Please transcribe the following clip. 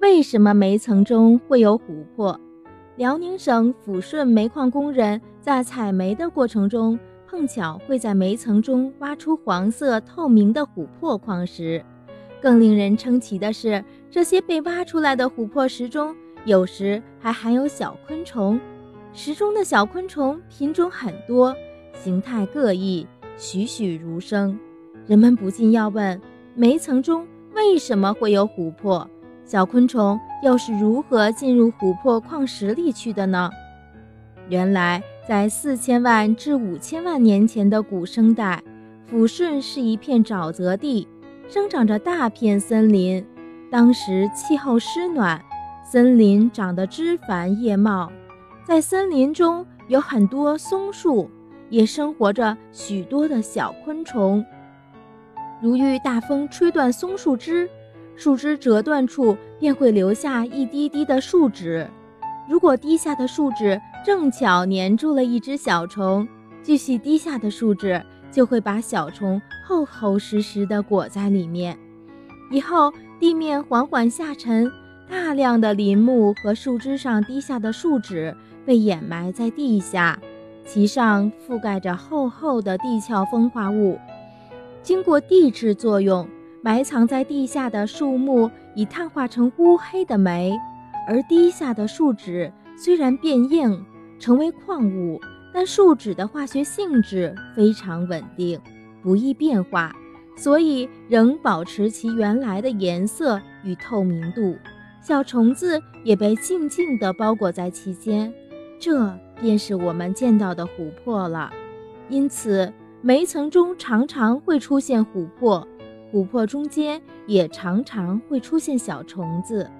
为什么煤层中会有琥珀？辽宁省抚顺煤矿工人在采煤的过程中，碰巧会在煤层中挖出黄色透明的琥珀矿石。更令人称奇的是，这些被挖出来的琥珀石中，有时还含有小昆虫。石中的小昆虫品种很多，形态各异，栩栩如生。人们不禁要问：煤层中为什么会有琥珀？小昆虫又是如何进入琥珀矿石里去的呢？原来，在四千万至五千万年前的古生代，抚顺是一片沼泽地，生长着大片森林。当时气候湿暖，森林长得枝繁叶茂，在森林中有很多松树，也生活着许多的小昆虫。如遇大风吹断松树枝。树枝折断处便会留下一滴滴的树脂，如果滴下的树脂正巧粘住了一只小虫，继续滴下的树脂就会把小虫厚厚实实地裹在里面。以后地面缓缓下沉，大量的林木和树枝上滴下的树脂被掩埋在地下，其上覆盖着厚厚的地壳风化物，经过地质作用。埋藏在地下的树木已碳化成乌黑的煤，而地下的树脂虽然变硬成为矿物，但树脂的化学性质非常稳定，不易变化，所以仍保持其原来的颜色与透明度。小虫子也被静静地包裹在其间，这便是我们见到的琥珀了。因此，煤层中常常会出现琥珀。琥珀中间也常常会出现小虫子。